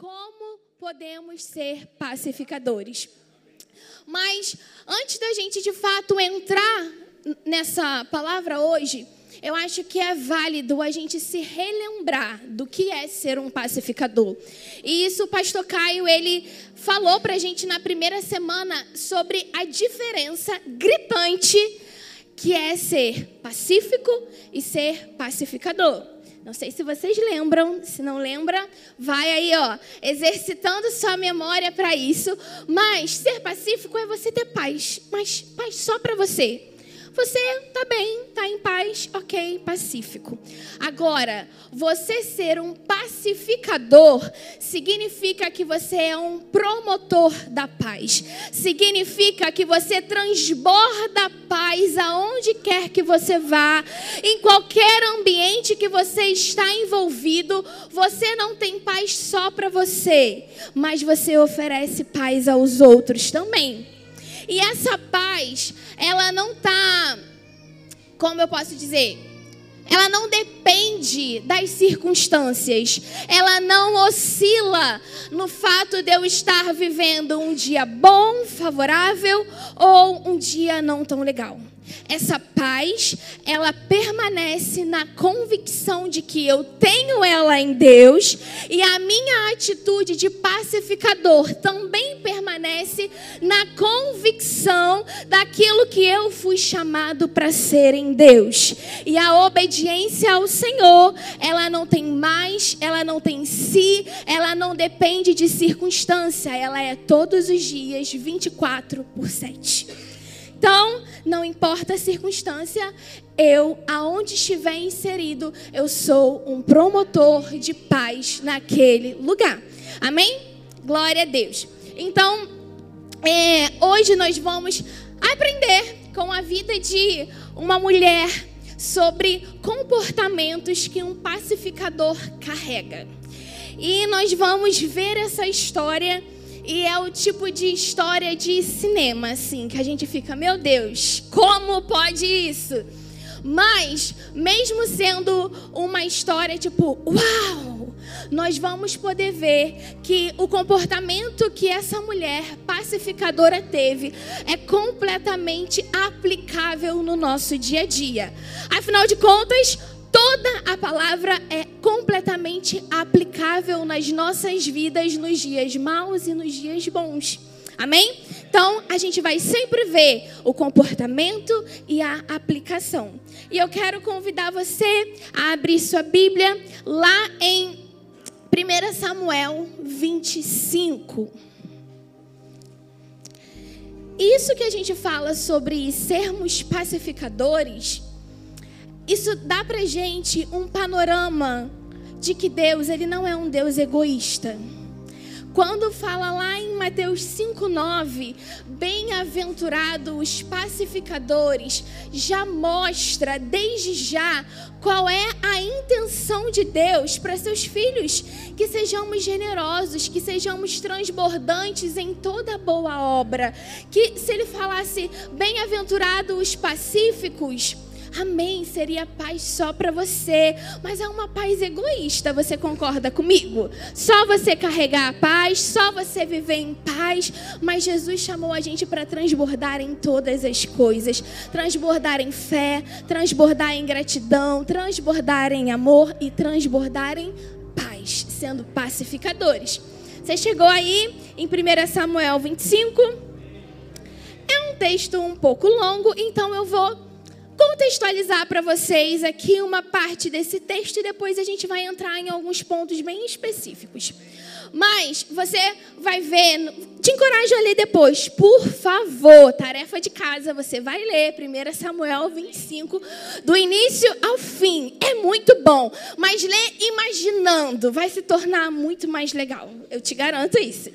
como podemos ser pacificadores. Mas antes da gente de fato entrar nessa palavra hoje, eu acho que é válido a gente se relembrar do que é ser um pacificador. E isso o pastor Caio, ele falou para a gente na primeira semana sobre a diferença gritante que é ser pacífico e ser pacificador. Não sei se vocês lembram, se não lembra, vai aí, ó, exercitando sua memória para isso. Mas ser pacífico é você ter paz, mas paz só para você. Você está bem, está em paz, ok, pacífico. Agora, você ser um pacificador significa que você é um promotor da paz. Significa que você transborda paz aonde quer que você vá, em qualquer ambiente que você está envolvido. Você não tem paz só para você, mas você oferece paz aos outros também. E essa paz, ela não tá, como eu posso dizer, ela não depende das circunstâncias. Ela não oscila no fato de eu estar vivendo um dia bom, favorável ou um dia não tão legal. Essa paz, ela permanece na convicção de que eu tenho ela em Deus e a minha atitude de pacificador também permanece na convicção daquilo que eu fui chamado para ser em Deus. E a obediência ao Senhor, ela não tem mais, ela não tem si, ela não depende de circunstância, ela é todos os dias 24 por 7. Então, não importa a circunstância, eu, aonde estiver inserido, eu sou um promotor de paz naquele lugar. Amém? Glória a Deus. Então, é, hoje nós vamos aprender com a vida de uma mulher sobre comportamentos que um pacificador carrega. E nós vamos ver essa história e é o tipo de história de cinema, assim, que a gente fica, meu Deus, como pode isso? Mas, mesmo sendo uma história tipo, uau, nós vamos poder ver que o comportamento que essa mulher pacificadora teve é completamente aplicável no nosso dia a dia. Afinal de contas, Toda a palavra é completamente aplicável nas nossas vidas nos dias maus e nos dias bons. Amém? Então, a gente vai sempre ver o comportamento e a aplicação. E eu quero convidar você a abrir sua Bíblia lá em 1 Samuel 25. Isso que a gente fala sobre sermos pacificadores isso dá para gente um panorama de que Deus ele não é um Deus egoísta. Quando fala lá em Mateus 5:9, bem-aventurados os pacificadores, já mostra desde já qual é a intenção de Deus para seus filhos, que sejamos generosos, que sejamos transbordantes em toda boa obra. Que se ele falasse bem-aventurados os pacíficos, Amém, seria paz só para você, mas é uma paz egoísta, você concorda comigo? Só você carregar a paz, só você viver em paz, mas Jesus chamou a gente para transbordar em todas as coisas, transbordar em fé, transbordar em gratidão, transbordar em amor e transbordar em paz, sendo pacificadores. Você chegou aí em 1 Samuel 25? É um texto um pouco longo, então eu vou contextualizar para vocês aqui uma parte desse texto e depois a gente vai entrar em alguns pontos bem específicos. Mas você vai ver, te encorajo a ler depois, por favor. Tarefa de casa, você vai ler 1 Samuel 25, do início ao fim. É muito bom, mas ler imaginando vai se tornar muito mais legal. Eu te garanto isso.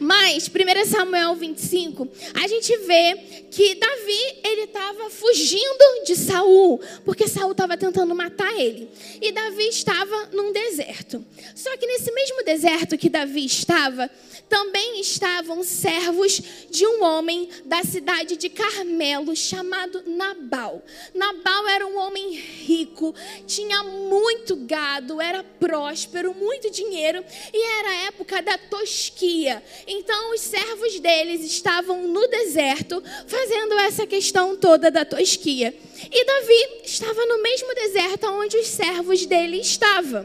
Mas 1 Samuel 25, a gente vê que Davi, ele estava fugindo de Saul, porque Saul estava tentando matar ele. E Davi estava num deserto. Só que nesse mesmo deserto que que Davi estava, também estavam servos de um homem da cidade de Carmelo chamado Nabal. Nabal era um homem rico, tinha muito gado, era próspero, muito dinheiro e era a época da tosquia. Então os servos deles estavam no deserto fazendo essa questão toda da tosquia. E Davi estava no mesmo deserto onde os servos dele estavam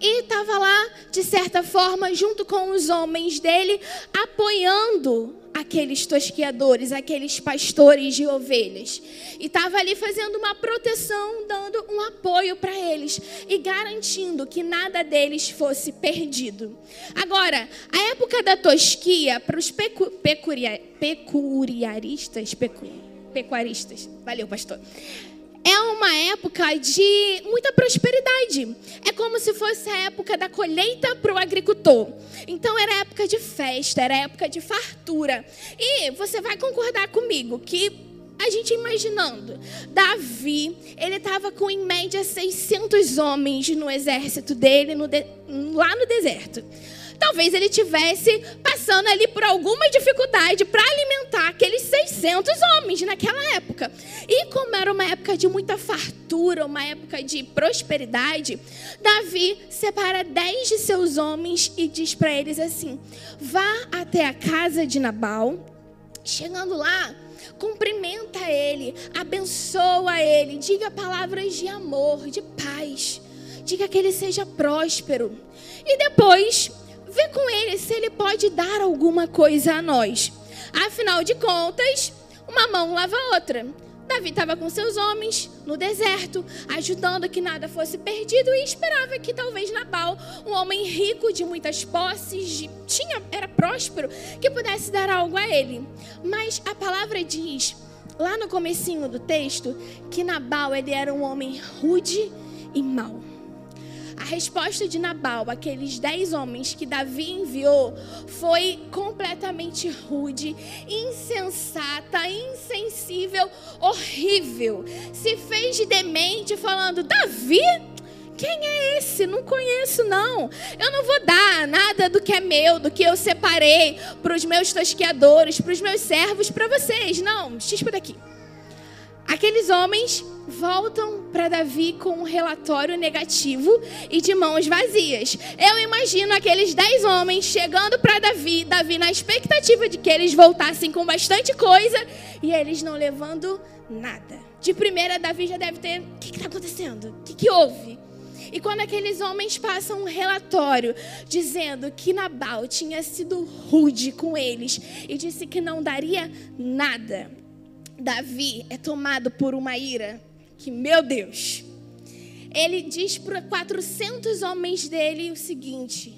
e estava lá, de certa forma, junto com os homens dele, apoiando aqueles tosqueadores, aqueles pastores de ovelhas. E estava ali fazendo uma proteção, dando um apoio para eles e garantindo que nada deles fosse perdido. Agora, a época da tosquia, para os pecu, pecuria, pecuariaristas, pecu, pecuaristas, valeu, pastor é uma época de muita prosperidade. É como se fosse a época da colheita para o agricultor. Então era época de festa, era época de fartura. E você vai concordar comigo que a gente imaginando, Davi, ele estava com em média 600 homens no exército dele no de, lá no deserto talvez ele tivesse passando ali por alguma dificuldade para alimentar aqueles 600 homens naquela época. E como era uma época de muita fartura, uma época de prosperidade, Davi separa 10 de seus homens e diz para eles assim: vá até a casa de Nabal. Chegando lá, cumprimenta ele, abençoa ele, diga palavras de amor, de paz, diga que ele seja próspero. E depois vê com ele se ele pode dar alguma coisa a nós. Afinal de contas, uma mão lava a outra. Davi estava com seus homens no deserto, ajudando que nada fosse perdido e esperava que talvez Nabal, um homem rico de muitas posses, de, tinha era próspero, que pudesse dar algo a ele. Mas a palavra diz lá no comecinho do texto que Nabal ele era um homem rude e mau. A resposta de Nabal, aqueles dez homens que Davi enviou, foi completamente rude, insensata, insensível, horrível. Se fez de demente, falando: Davi? Quem é esse? Não conheço, não. Eu não vou dar nada do que é meu, do que eu separei para os meus tosqueadores, para os meus servos, para vocês. Não, xispa daqui. Aqueles homens voltam para Davi com um relatório negativo e de mãos vazias. Eu imagino aqueles dez homens chegando para Davi, Davi na expectativa de que eles voltassem com bastante coisa e eles não levando nada. De primeira, Davi já deve ter: o que está acontecendo? O que, que houve? E quando aqueles homens passam um relatório dizendo que Nabal tinha sido rude com eles e disse que não daria nada, Davi é tomado por uma ira que, meu Deus, ele diz para 400 homens dele o seguinte: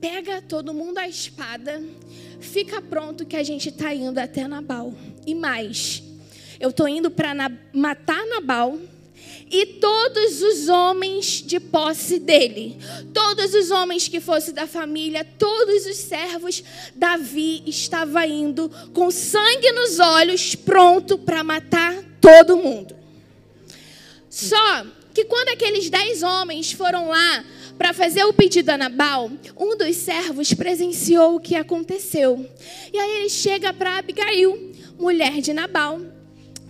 pega todo mundo a espada, fica pronto que a gente está indo até Nabal. E mais, eu estou indo para matar Nabal e todos os homens de posse dele, todos os homens que fossem da família, todos os servos, Davi estava indo com sangue nos olhos, pronto para matar todo mundo. Só que quando aqueles dez homens foram lá para fazer o pedido a Nabal, um dos servos presenciou o que aconteceu. E aí ele chega para Abigail, mulher de Nabal,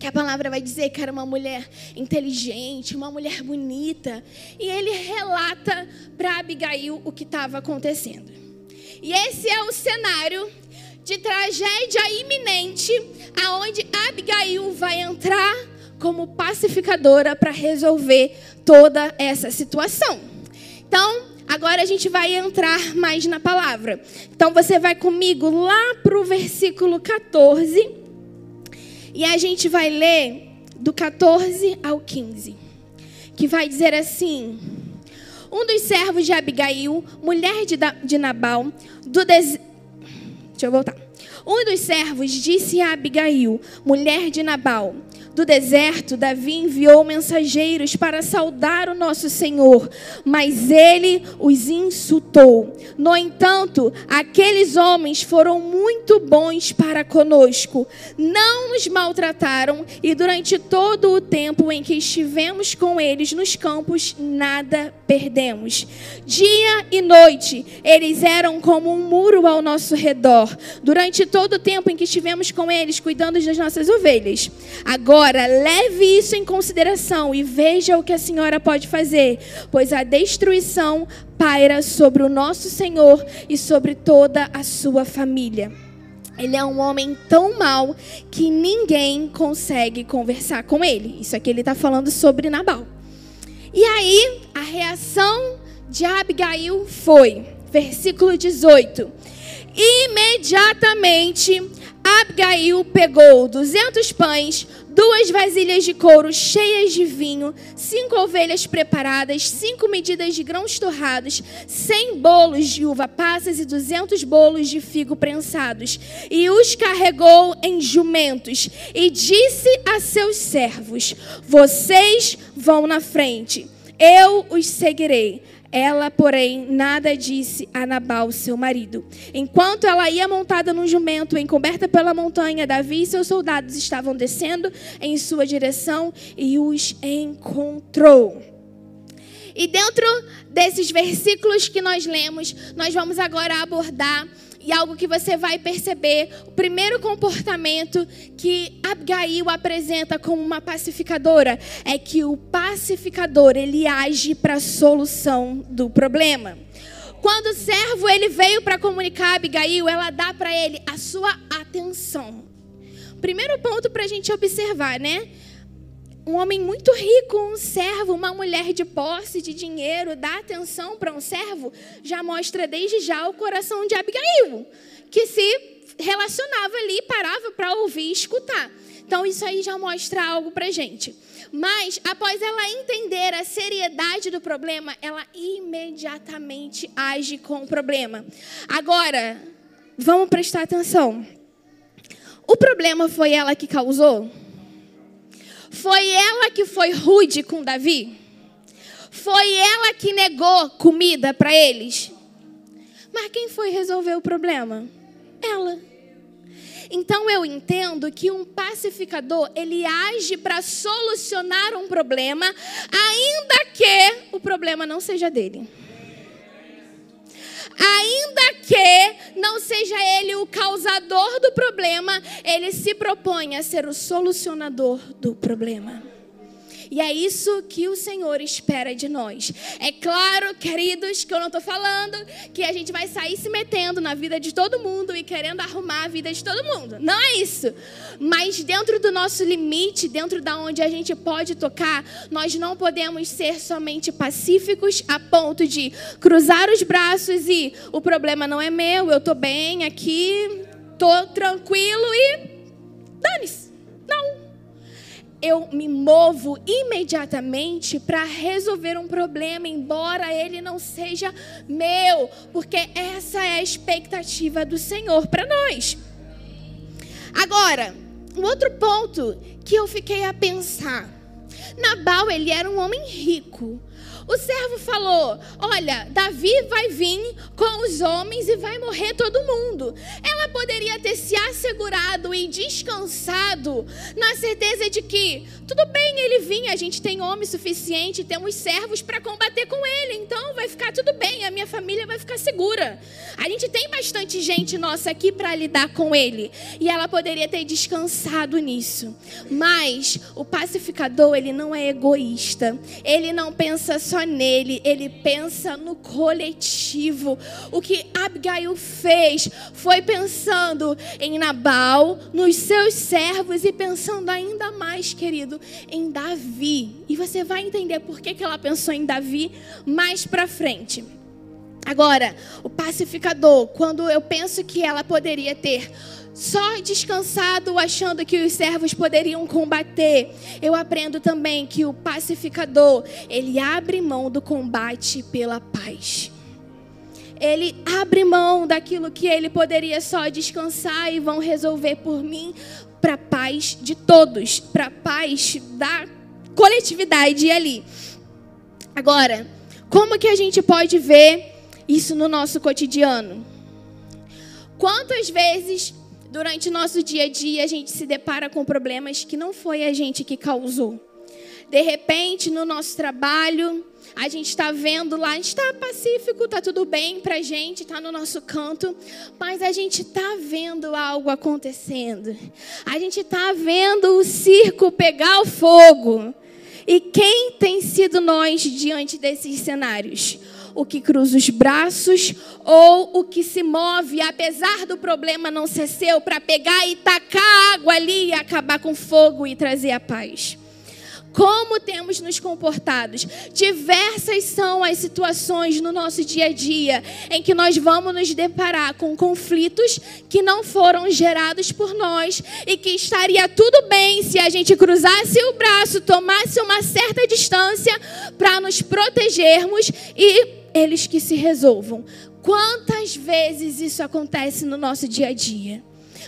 que a palavra vai dizer que era uma mulher inteligente, uma mulher bonita, e ele relata para Abigail o que estava acontecendo. E esse é o cenário de tragédia iminente, aonde Abigail vai entrar como pacificadora para resolver toda essa situação. Então, agora a gente vai entrar mais na palavra. Então, você vai comigo lá para o versículo 14 e a gente vai ler do 14 ao 15, que vai dizer assim: Um dos servos de Abigail, mulher de, de Nabal, do des... Deixa eu voltar. Um dos servos disse a Abigail, mulher de Nabal: do deserto, Davi enviou mensageiros para saudar o nosso Senhor, mas ele os insultou. No entanto, aqueles homens foram muito bons para conosco, não nos maltrataram e durante todo o tempo em que estivemos com eles nos campos, nada perdemos. Dia e noite, eles eram como um muro ao nosso redor, durante todo o tempo em que estivemos com eles cuidando das nossas ovelhas. Agora, Agora, leve isso em consideração e veja o que a senhora pode fazer, pois a destruição paira sobre o nosso Senhor e sobre toda a sua família. Ele é um homem tão mau que ninguém consegue conversar com ele. Isso aqui ele está falando sobre Nabal. E aí, a reação de Abigail foi, versículo 18: Imediatamente Abigail pegou 200 pães, duas vasilhas de couro cheias de vinho, cinco ovelhas preparadas, cinco medidas de grãos torrados, cem bolos de uva passas e duzentos bolos de figo prensados. E os carregou em jumentos e disse a seus servos: Vocês vão na frente, eu os seguirei. Ela, porém, nada disse a Nabal, seu marido. Enquanto ela ia montada num jumento, encoberta pela montanha, Davi e seus soldados estavam descendo em sua direção e os encontrou. E dentro desses versículos que nós lemos, nós vamos agora abordar e algo que você vai perceber, o primeiro comportamento que Abigail apresenta como uma pacificadora é que o pacificador, ele age para a solução do problema. Quando o servo ele veio para comunicar a Abigail, ela dá para ele a sua atenção. Primeiro ponto para a gente observar, né? Um homem muito rico, um servo, uma mulher de posse, de dinheiro, dá atenção para um servo, já mostra desde já o coração de Abigail, que se relacionava ali, parava para ouvir e escutar. Então isso aí já mostra algo para gente. Mas após ela entender a seriedade do problema, ela imediatamente age com o problema. Agora, vamos prestar atenção. O problema foi ela que causou? Foi ela que foi rude com Davi? Foi ela que negou comida para eles? Mas quem foi resolver o problema? Ela. Então eu entendo que um pacificador, ele age para solucionar um problema, ainda que o problema não seja dele ainda que não seja ele o causador do problema, ele se propõe a ser o solucionador do problema. E é isso que o Senhor espera de nós. É claro, queridos, que eu não estou falando que a gente vai sair se metendo na vida de todo mundo e querendo arrumar a vida de todo mundo. Não é isso. Mas dentro do nosso limite, dentro da onde a gente pode tocar, nós não podemos ser somente pacíficos a ponto de cruzar os braços e o problema não é meu, eu estou bem aqui, estou tranquilo e dane-se. Não eu me movo imediatamente para resolver um problema, embora ele não seja meu, porque essa é a expectativa do Senhor para nós. Agora, um outro ponto que eu fiquei a pensar. Nabal, ele era um homem rico. O servo falou: Olha, Davi vai vir com os homens e vai morrer todo mundo. Ela poderia ter se assegurado e descansado na certeza de que, tudo bem, ele vinha, a gente tem homem suficiente, temos servos para combater com ele, então vai ficar tudo bem, a minha família vai ficar segura. A gente tem bastante gente nossa aqui para lidar com ele. E ela poderia ter descansado nisso. Mas o pacificador, ele não é egoísta. Ele não pensa só nele, ele pensa no coletivo. O que Abigail fez foi pensando em Nabal, nos seus servos e pensando ainda mais, querido, em Davi. E você vai entender por que, que ela pensou em Davi mais para frente. Agora, o pacificador, quando eu penso que ela poderia ter só descansado achando que os servos poderiam combater. Eu aprendo também que o pacificador, ele abre mão do combate pela paz. ele abre mão daquilo que ele poderia só descansar e vão resolver por mim para paz de todos, para paz da coletividade ali. Agora, como que a gente pode ver isso no nosso cotidiano? Quantas vezes durante o nosso dia a dia a gente se depara com problemas que não foi a gente que causou? De repente, no nosso trabalho, a gente está vendo lá, está pacífico, está tudo bem para a gente, está no nosso canto, mas a gente está vendo algo acontecendo. A gente está vendo o circo pegar o fogo. E quem tem sido nós diante desses cenários? O que cruza os braços ou o que se move, apesar do problema não ser seu, para pegar e tacar água ali e acabar com fogo e trazer a paz? Como temos nos comportados? Diversas são as situações no nosso dia a dia em que nós vamos nos deparar com conflitos que não foram gerados por nós e que estaria tudo bem se a gente cruzasse o braço, tomasse uma certa distância para nos protegermos e eles que se resolvam. Quantas vezes isso acontece no nosso dia a dia?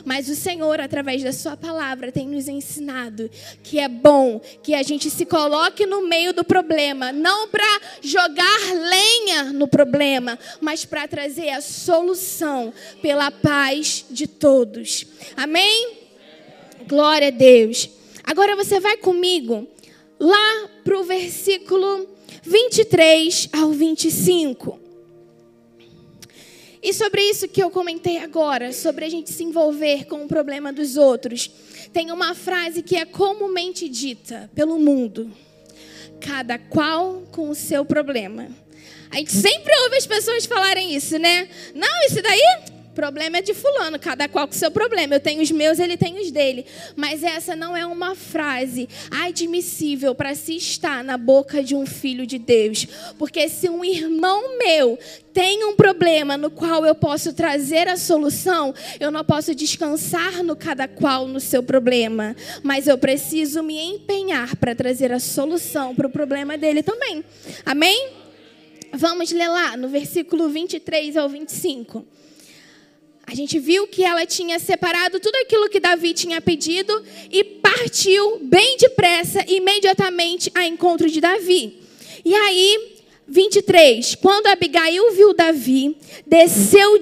Mas o Senhor, através da Sua palavra, tem nos ensinado que é bom que a gente se coloque no meio do problema, não para jogar lenha no problema, mas para trazer a solução pela paz de todos. Amém? Glória a Deus. Agora você vai comigo lá para o versículo 23 ao 25. E sobre isso que eu comentei agora, sobre a gente se envolver com o problema dos outros, tem uma frase que é comumente dita pelo mundo: cada qual com o seu problema. A gente sempre ouve as pessoas falarem isso, né? Não, isso daí problema é de fulano, cada qual com seu problema. Eu tenho os meus, ele tem os dele. Mas essa não é uma frase admissível para se estar na boca de um filho de Deus. Porque se um irmão meu tem um problema no qual eu posso trazer a solução, eu não posso descansar no cada qual no seu problema, mas eu preciso me empenhar para trazer a solução para o problema dele também. Amém? Vamos ler lá no versículo 23 ao 25. A gente viu que ela tinha separado tudo aquilo que Davi tinha pedido e partiu bem depressa, imediatamente, a encontro de Davi. E aí, 23. Quando Abigail viu Davi, desceu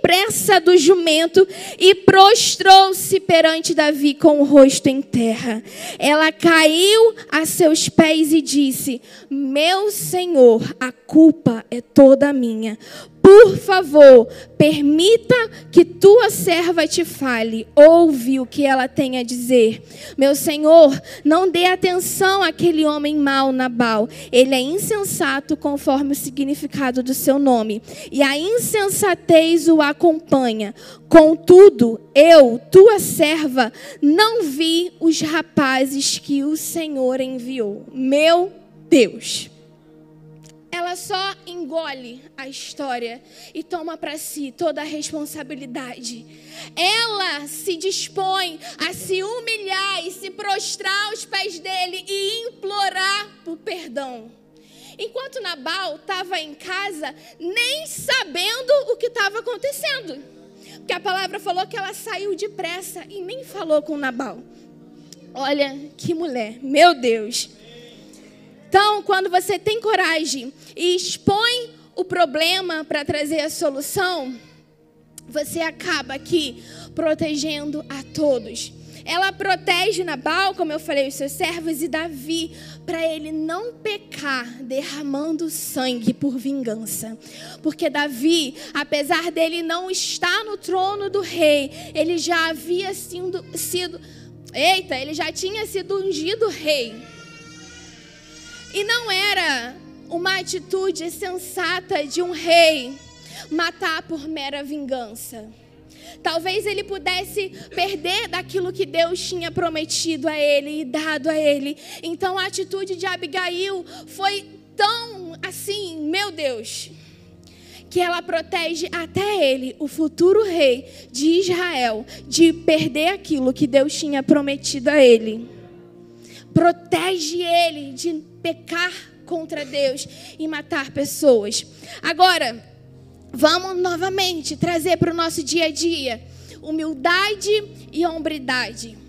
depressa do jumento e prostrou-se perante Davi com o rosto em terra. Ela caiu a seus pés e disse: Meu senhor, a culpa é toda minha por favor, permita que tua serva te fale. Ouve o que ela tem a dizer. Meu senhor, não dê atenção àquele homem mau, Nabal. Ele é insensato conforme o significado do seu nome. E a insensatez o acompanha. Contudo, eu, tua serva, não vi os rapazes que o Senhor enviou. Meu Deus ela só engole a história e toma para si toda a responsabilidade. Ela se dispõe a se humilhar e se prostrar aos pés dele e implorar por perdão. Enquanto Nabal estava em casa, nem sabendo o que estava acontecendo. Porque a palavra falou que ela saiu depressa e nem falou com Nabal. Olha que mulher, meu Deus. Então, quando você tem coragem e expõe o problema para trazer a solução, você acaba aqui protegendo a todos. Ela protege Nabal, como eu falei, os seus servos e Davi, para ele não pecar derramando sangue por vingança. Porque Davi, apesar dele não estar no trono do rei, ele já havia sido, sido eita, ele já tinha sido ungido rei. E não era uma atitude sensata de um rei matar por mera vingança. Talvez ele pudesse perder daquilo que Deus tinha prometido a ele e dado a ele. Então a atitude de Abigail foi tão assim, meu Deus, que ela protege até ele, o futuro rei de Israel, de perder aquilo que Deus tinha prometido a ele. Protege ele de pecar contra Deus e matar pessoas. Agora, vamos novamente trazer para o nosso dia a dia humildade e hombridade.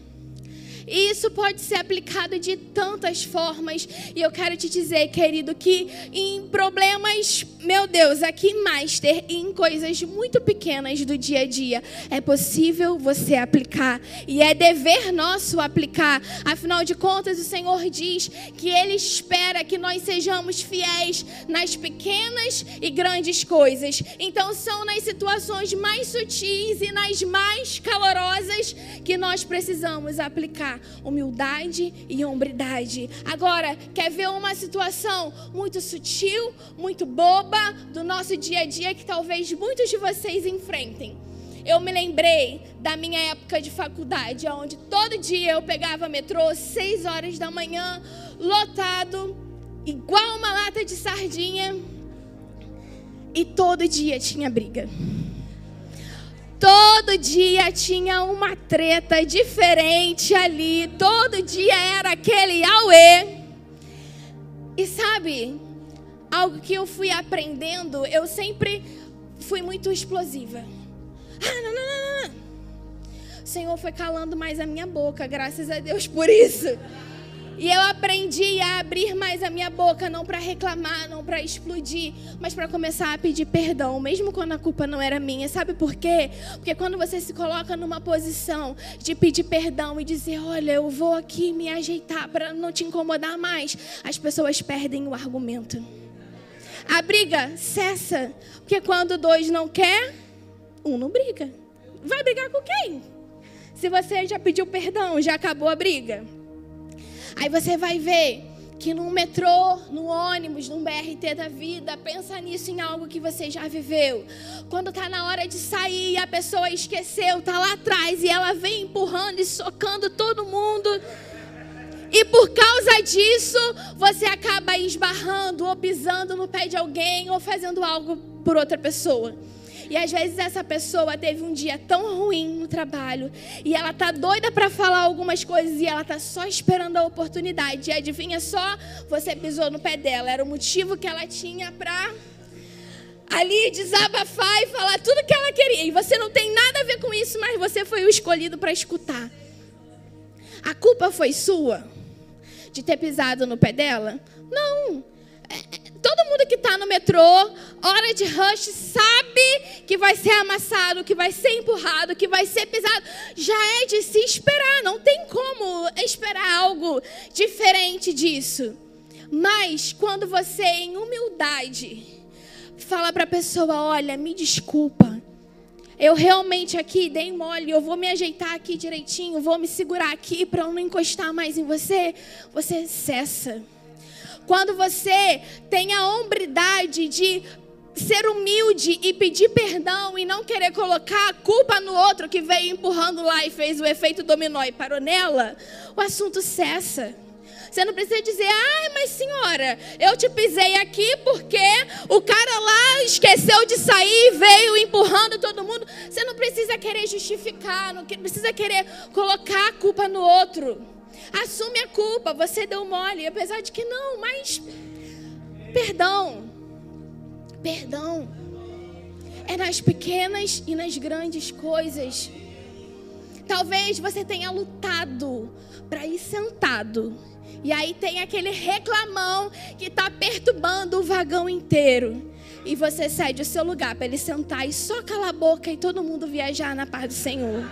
E isso pode ser aplicado de tantas formas. E eu quero te dizer, querido, que em problemas, meu Deus, aqui Master, em coisas muito pequenas do dia a dia, é possível você aplicar. E é dever nosso aplicar. Afinal de contas, o Senhor diz que Ele espera que nós sejamos fiéis nas pequenas e grandes coisas. Então, são nas situações mais sutis e nas mais calorosas que nós precisamos aplicar humildade e hombridade. Agora, quer ver uma situação muito sutil, muito boba do nosso dia a dia que talvez muitos de vocês enfrentem? Eu me lembrei da minha época de faculdade, onde todo dia eu pegava metrô, seis horas da manhã, lotado, igual uma lata de sardinha, e todo dia tinha briga. Todo dia tinha uma treta diferente ali. Todo dia era aquele auê. E sabe, algo que eu fui aprendendo, eu sempre fui muito explosiva. Ah, não, não, não, não. O Senhor foi calando mais a minha boca, graças a Deus por isso. E eu aprendi a abrir mais a minha boca, não para reclamar, não para explodir, mas para começar a pedir perdão, mesmo quando a culpa não era minha. Sabe por quê? Porque quando você se coloca numa posição de pedir perdão e dizer: Olha, eu vou aqui me ajeitar para não te incomodar mais, as pessoas perdem o argumento. A briga cessa, porque quando dois não quer, um não briga. Vai brigar com quem? Se você já pediu perdão, já acabou a briga. Aí você vai ver que num metrô, no ônibus, num BRT da vida, pensa nisso em algo que você já viveu. Quando tá na hora de sair e a pessoa esqueceu, tá lá atrás e ela vem empurrando e socando todo mundo. E por causa disso, você acaba esbarrando ou pisando no pé de alguém ou fazendo algo por outra pessoa. E às vezes essa pessoa teve um dia tão ruim no trabalho e ela tá doida para falar algumas coisas e ela tá só esperando a oportunidade. E adivinha só, você pisou no pé dela. Era o motivo que ela tinha para ali desabafar e falar tudo que ela queria. E você não tem nada a ver com isso, mas você foi o escolhido para escutar. A culpa foi sua de ter pisado no pé dela? Não. Está no metrô, hora de rush, sabe que vai ser amassado, que vai ser empurrado, que vai ser pisado. Já é de se esperar, não tem como esperar algo diferente disso. Mas quando você, em humildade, fala para a pessoa: Olha, me desculpa, eu realmente aqui dei mole, eu vou me ajeitar aqui direitinho, vou me segurar aqui para eu não encostar mais em você, você cessa. Quando você tem a hombridade de ser humilde e pedir perdão e não querer colocar a culpa no outro que veio empurrando lá e fez o efeito dominó e parou nela, o assunto cessa. Você não precisa dizer, ai, ah, mas senhora, eu te pisei aqui porque o cara lá esqueceu de sair, veio empurrando todo mundo. Você não precisa querer justificar, não precisa querer colocar a culpa no outro. Assume a culpa, você deu mole, apesar de que não, mas perdão. Perdão. É nas pequenas e nas grandes coisas. Talvez você tenha lutado para ir sentado. E aí tem aquele reclamão que está perturbando o vagão inteiro. E você cede o seu lugar para ele sentar e só calar a boca e todo mundo viajar na paz do Senhor.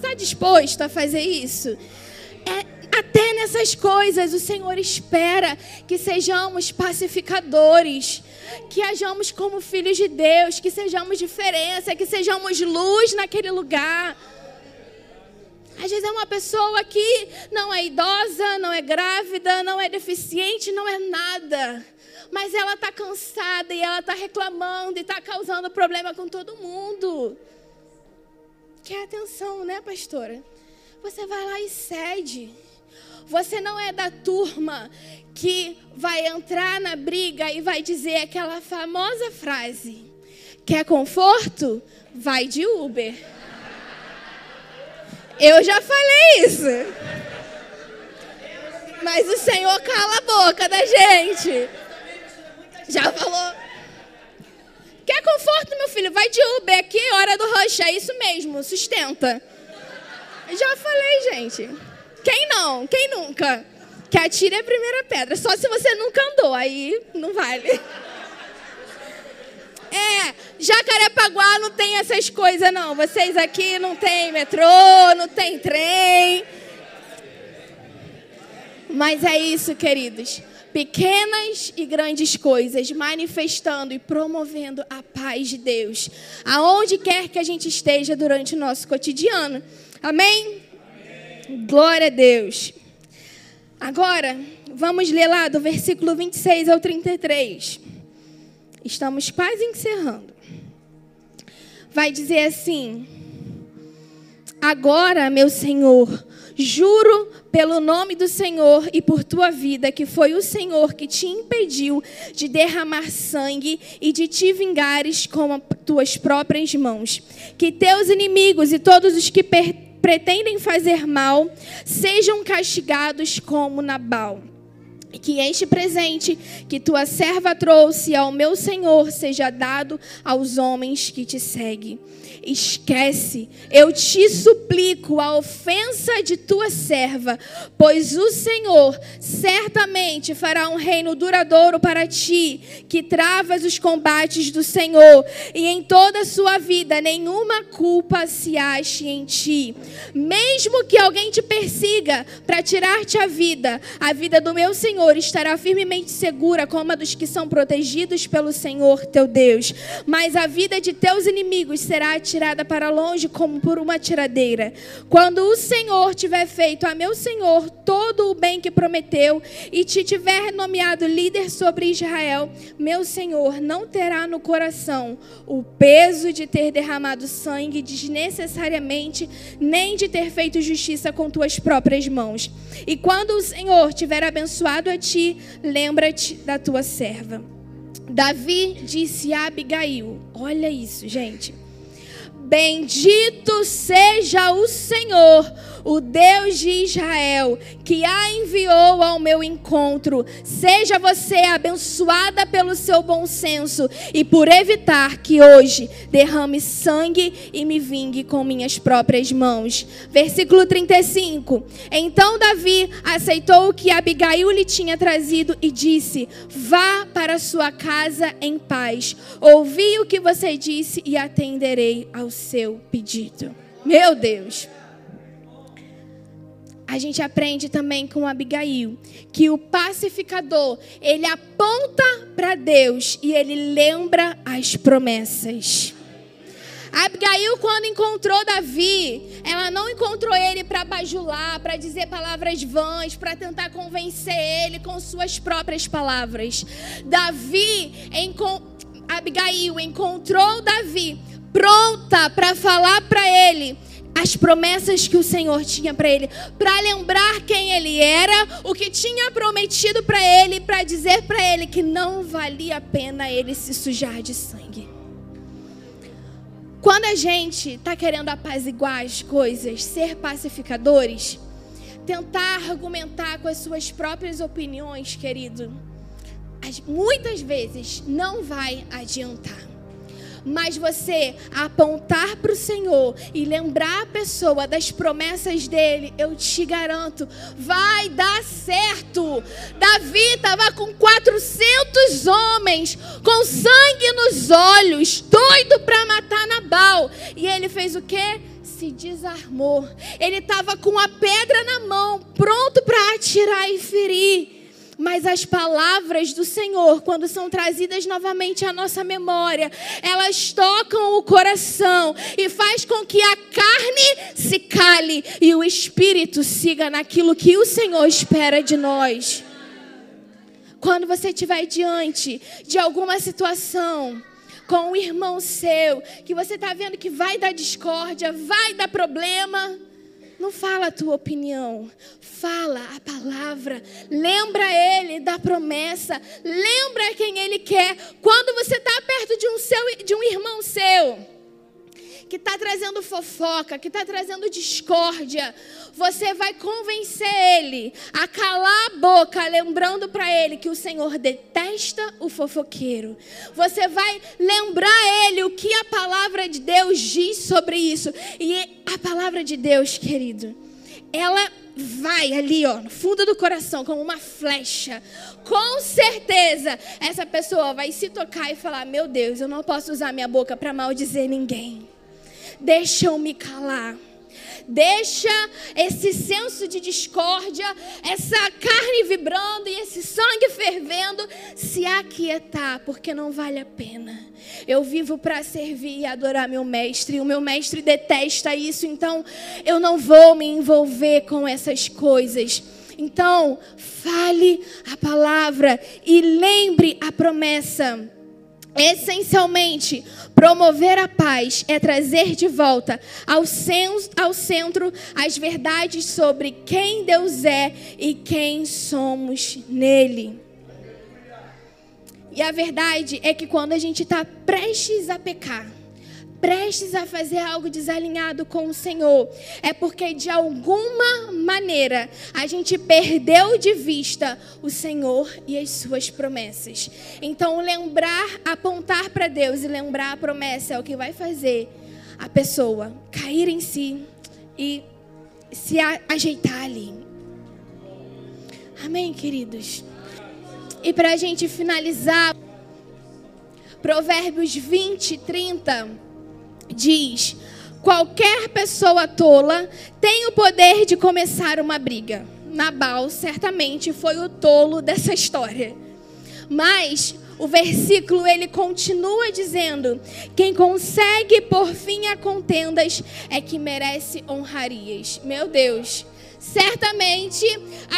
Está disposto a fazer isso? É, até nessas coisas, o Senhor espera que sejamos pacificadores, que hajamos como filhos de Deus, que sejamos diferença, que sejamos luz naquele lugar. Às vezes é uma pessoa que não é idosa, não é grávida, não é deficiente, não é nada. Mas ela está cansada e ela está reclamando e está causando problema com todo mundo. Quer atenção, né, pastora? Você vai lá e cede. Você não é da turma que vai entrar na briga e vai dizer aquela famosa frase: Quer conforto? Vai de Uber. Eu já falei isso. Mas o Senhor cala a boca da gente. Já falou. Filho, vai de Uber aqui, hora do rush. É isso mesmo, sustenta. Já falei, gente. Quem não? Quem nunca? Que atire a primeira pedra. Só se você nunca andou, aí não vale. É, Jacarepaguá não tem essas coisas, não. Vocês aqui não tem metrô, não tem trem. Mas é isso, queridos. Pequenas e grandes coisas, manifestando e promovendo a paz de Deus, aonde quer que a gente esteja durante o nosso cotidiano. Amém? Amém. Glória a Deus. Agora, vamos ler lá do versículo 26 ao 33. Estamos quase encerrando. Vai dizer assim: Agora, meu Senhor, juro pelo nome do Senhor e por tua vida, que foi o Senhor que te impediu de derramar sangue e de te vingares com as tuas próprias mãos. Que teus inimigos e todos os que pretendem fazer mal sejam castigados como Nabal que este presente que tua serva trouxe ao meu Senhor seja dado aos homens que te seguem. Esquece, eu te suplico a ofensa de tua serva, pois o Senhor certamente fará um reino duradouro para ti, que travas os combates do Senhor, e em toda a sua vida nenhuma culpa se ache em ti. Mesmo que alguém te persiga para tirar-te a vida, a vida do meu Senhor Senhor estará firmemente segura como a dos que são protegidos pelo Senhor teu Deus. Mas a vida de teus inimigos será atirada para longe como por uma tiradeira. Quando o Senhor tiver feito a meu Senhor todo o bem que prometeu e te tiver nomeado líder sobre Israel, meu Senhor não terá no coração o peso de ter derramado sangue desnecessariamente, nem de ter feito justiça com tuas próprias mãos. E quando o Senhor tiver abençoado ti, lembra-te da tua serva. Davi disse a Abigail: Olha isso, gente. Bendito seja o Senhor, o Deus de Israel, que a enviou ao meu encontro. Seja você abençoada pelo seu bom senso e por evitar que hoje derrame sangue e me vingue com minhas próprias mãos. Versículo 35. Então Davi aceitou o que Abigail lhe tinha trazido e disse: Vá para sua casa em paz. Ouvi o que você disse e atenderei ao seu pedido. Meu Deus a gente aprende também com Abigail que o pacificador, ele aponta para Deus e ele lembra as promessas. Abigail, quando encontrou Davi, ela não encontrou ele para bajular, para dizer palavras vãs, para tentar convencer ele com suas próprias palavras. Davi. Abigail encontrou Davi pronta para falar para ele as promessas que o Senhor tinha para ele, para lembrar quem ele era, o que tinha prometido para ele, para dizer para ele que não valia a pena ele se sujar de sangue. Quando a gente está querendo apaziguar as coisas, ser pacificadores, tentar argumentar com as suas próprias opiniões, querido, muitas vezes não vai adiantar mas você apontar para o Senhor e lembrar a pessoa das promessas dele, eu te garanto, vai dar certo. Davi estava com 400 homens, com sangue nos olhos, doido para matar Nabal. E ele fez o quê? se desarmou. Ele estava com a pedra na mão, pronto para atirar e ferir. Mas as palavras do Senhor, quando são trazidas novamente à nossa memória, elas tocam o coração e faz com que a carne se cale e o espírito siga naquilo que o Senhor espera de nós. Quando você estiver diante de alguma situação, com um irmão seu, que você está vendo que vai dar discórdia, vai dar problema, não fala a tua opinião, fala a palavra. Lembra ele da promessa, lembra quem ele quer. Quando você está perto de um, seu, de um irmão seu, que está trazendo fofoca, que está trazendo discórdia, você vai convencer ele a calar a boca, lembrando para ele que o Senhor detesta o fofoqueiro. Você vai lembrar ele o que a palavra de Deus diz sobre isso. E a palavra de Deus, querido, ela vai ali, ó, no fundo do coração, como uma flecha. Com certeza, essa pessoa vai se tocar e falar: Meu Deus, eu não posso usar minha boca para maldizer ninguém. Deixa eu me calar. Deixa esse senso de discórdia, essa carne vibrando e esse sangue fervendo se aquietar, porque não vale a pena. Eu vivo para servir e adorar meu mestre, e o meu mestre detesta isso, então eu não vou me envolver com essas coisas. Então, fale a palavra e lembre a promessa. Essencialmente, promover a paz é trazer de volta ao, centro as verdades sobre quem Deus é e quem somos nele. E a verdade é que quando a gente está prestes a pecar, prestes a fazer algo desalinhado com o Senhor, é porque de alguma maneira a gente perdeu de vista o Senhor e as suas promessas. Então, lembrar, apontar para Deus e lembrar a promessa é o que vai fazer a pessoa cair em si e se ajeitar ali. Amém, queridos? E para a gente finalizar, Provérbios 20, 30 diz: qualquer pessoa tola tem o poder de começar uma briga. Nabal certamente foi o tolo dessa história. Mas o versículo ele continua dizendo: quem consegue por fim a contendas é que merece honrarias. Meu Deus. Certamente,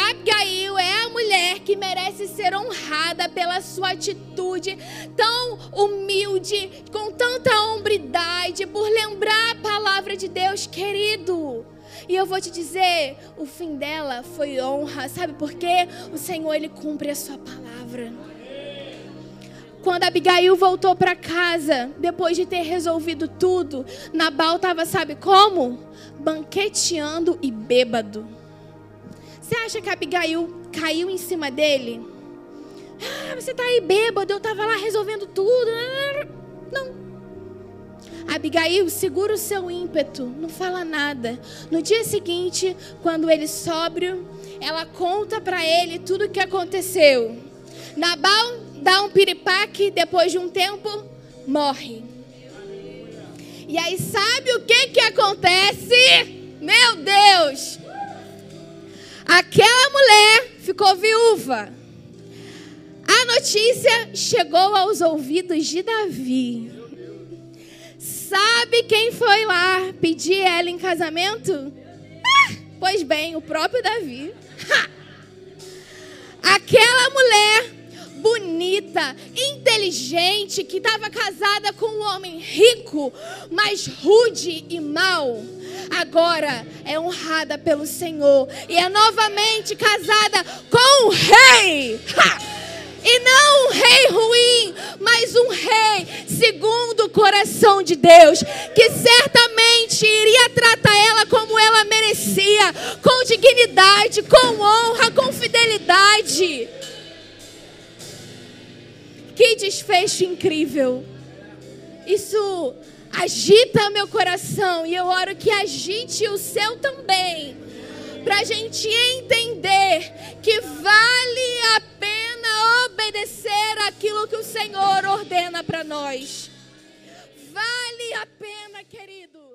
Abigail é a mulher que merece ser honrada pela sua atitude tão humilde, com tanta hombridade, por lembrar a palavra de Deus, querido. E eu vou te dizer, o fim dela foi honra, sabe por quê? O Senhor ele cumpre a sua palavra. Quando Abigail voltou para casa, depois de ter resolvido tudo, Nabal estava, sabe como? Banqueteando e bêbado. Você acha que Abigail caiu em cima dele? Ah, você está aí bêbado, eu estava lá resolvendo tudo. Não. Abigail segura o seu ímpeto, não fala nada. No dia seguinte, quando ele sóbrio, ela conta para ele tudo o que aconteceu. Nabal dá um piripaque, depois de um tempo, morre. E aí sabe o que que acontece? Meu Deus! Aquela mulher ficou viúva. A notícia chegou aos ouvidos de Davi. Sabe quem foi lá pedir ela em casamento? Ah, pois bem, o próprio Davi. Ha! Aquela mulher bonita, inteligente, que estava casada com um homem rico, mas rude e mau, agora é honrada pelo Senhor e é novamente casada com um rei. Ha! E não um rei ruim, mas um rei segundo o coração de Deus, que certamente iria tratar ela como ela merecia, com dignidade, com honra, com fidelidade. Que desfecho incrível! Isso agita meu coração e eu oro que agite o seu também, para a gente entender que vale a pena obedecer aquilo que o Senhor ordena para nós. Vale a pena, querido.